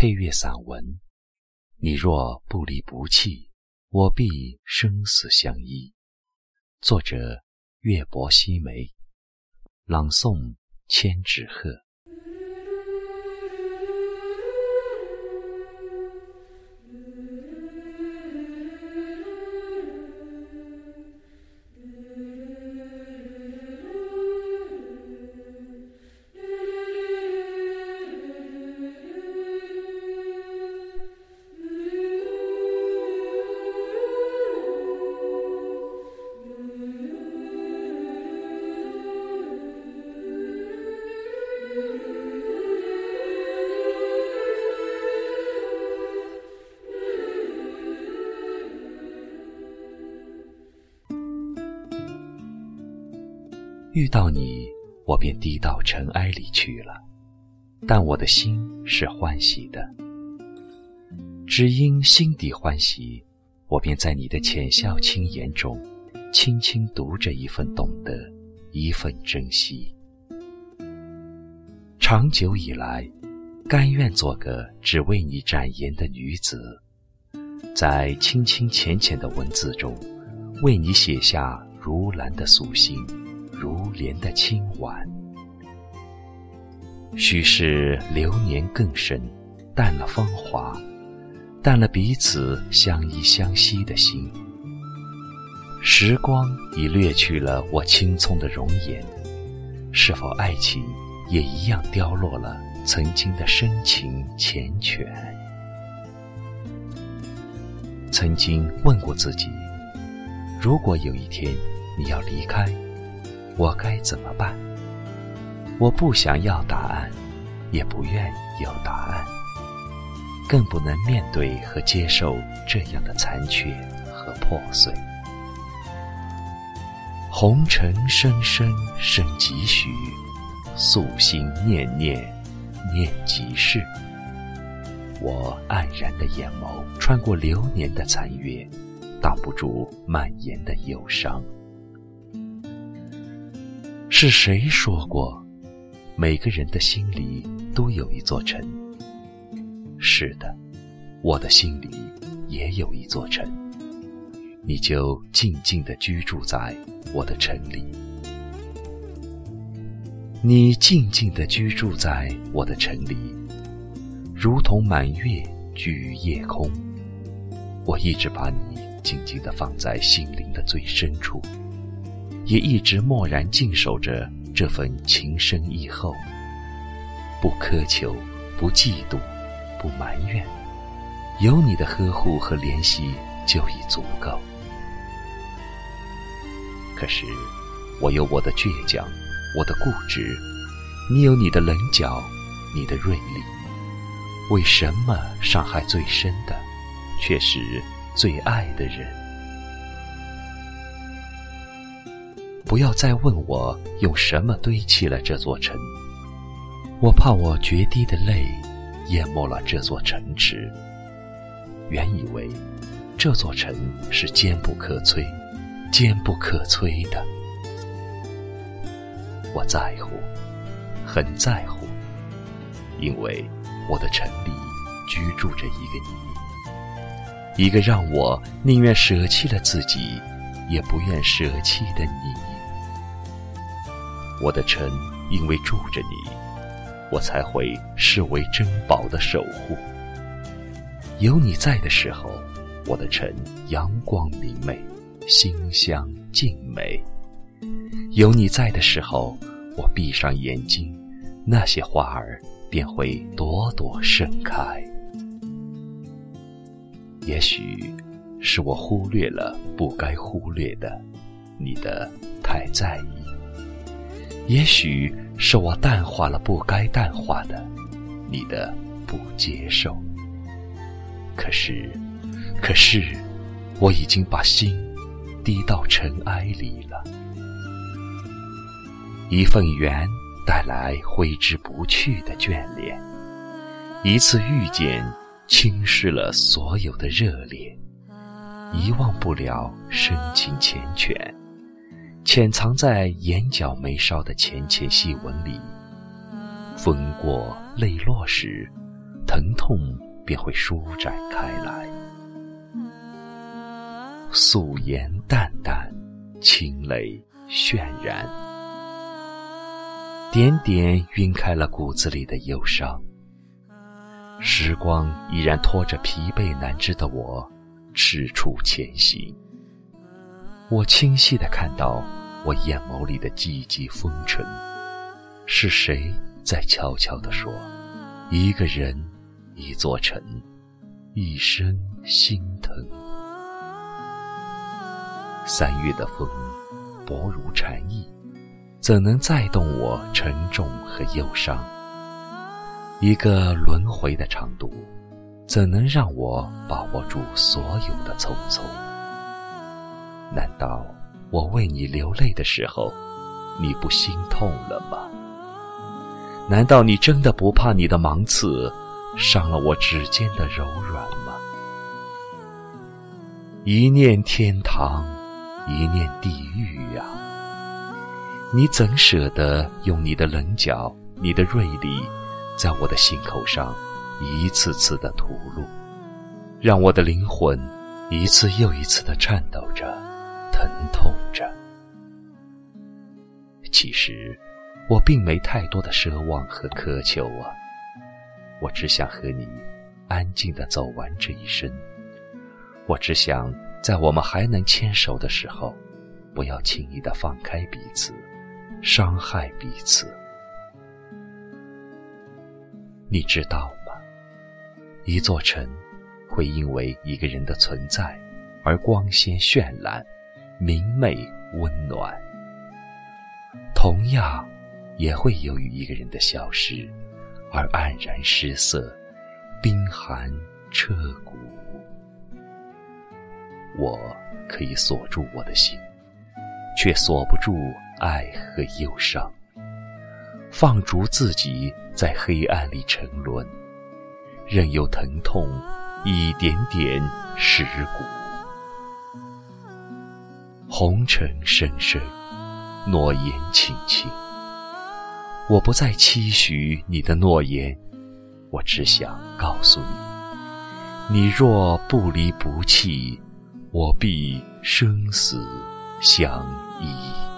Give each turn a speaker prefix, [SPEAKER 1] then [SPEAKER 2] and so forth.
[SPEAKER 1] 配乐散文。你若不离不弃，我必生死相依。作者：月薄西梅。朗诵：千纸鹤。遇到你，我便低到尘埃里去了，但我的心是欢喜的。只因心底欢喜，我便在你的浅笑轻言中，轻轻读着一份懂得，一份珍惜。长久以来，甘愿做个只为你展颜的女子，在清清浅浅的文字中，为你写下如兰的素心。如莲的清婉，许是流年更深，淡了芳华，淡了彼此相依相惜的心。时光已掠去了我青葱的容颜，是否爱情也一样凋落了曾经的深情缱绻？曾经问过自己，如果有一天你要离开。我该怎么办？我不想要答案，也不愿有答案，更不能面对和接受这样的残缺和破碎。红尘深深深几许，素心念念念几世。我黯然的眼眸穿过流年的残月，挡不住蔓延的忧伤。是谁说过，每个人的心里都有一座城？是的，我的心里也有一座城。你就静静地居住在我的城里。你静静地居住在我的城里，如同满月居于夜空。我一直把你静静地放在心灵的最深处。也一直默然静守着这份情深意厚，不苛求，不嫉妒，不埋怨，有你的呵护和怜惜就已足够。可是，我有我的倔强，我的固执，你有你的棱角，你的锐利。为什么伤害最深的，却是最爱的人？不要再问我用什么堆砌了这座城，我怕我决堤的泪淹没了这座城池。原以为这座城是坚不可摧、坚不可摧的，我在乎，很在乎，因为我的城里居住着一个你，一个让我宁愿舍弃了自己，也不愿舍弃的你。我的城，因为住着你，我才会视为珍宝的守护。有你在的时候，我的城阳光明媚，馨香静美；有你在的时候，我闭上眼睛，那些花儿便会朵朵盛开。也许是我忽略了不该忽略的，你的太在意。也许是我淡化了不该淡化的，你的不接受。可是，可是，我已经把心低到尘埃里了。一份缘带来挥之不去的眷恋，一次遇见侵蚀了所有的热烈，遗忘不了深情缱绻。潜藏在眼角眉梢的浅浅细纹里，风过泪落时，疼痛便会舒展开来。素颜淡淡，清泪渲然，点点晕开了骨子里的忧伤。时光依然拖着疲惫难支的我，赤处前行。我清晰的看到我眼眸里的寂寂风尘，是谁在悄悄地说：“一个人，一座城，一生心疼。”三月的风，薄如蝉翼，怎能载动我沉重和忧伤？一个轮回的长度，怎能让我把握住所有的匆匆？难道我为你流泪的时候，你不心痛了吗？难道你真的不怕你的芒刺伤了我指尖的柔软吗？一念天堂，一念地狱呀！你怎舍得用你的棱角、你的锐利，在我的心口上一次次的涂露，让我的灵魂一次又一次的颤抖着？其实，我并没太多的奢望和苛求啊。我只想和你安静的走完这一生。我只想在我们还能牵手的时候，不要轻易的放开彼此，伤害彼此。你知道吗？一座城会因为一个人的存在而光鲜绚烂。明媚温暖，同样也会由于一个人的消失而黯然失色、冰寒彻骨。我可以锁住我的心，却锁不住爱和忧伤。放逐自己在黑暗里沉沦，任由疼痛一点点蚀骨。红尘深深，诺言轻轻。我不再期许你的诺言，我只想告诉你：你若不离不弃，我必生死相依。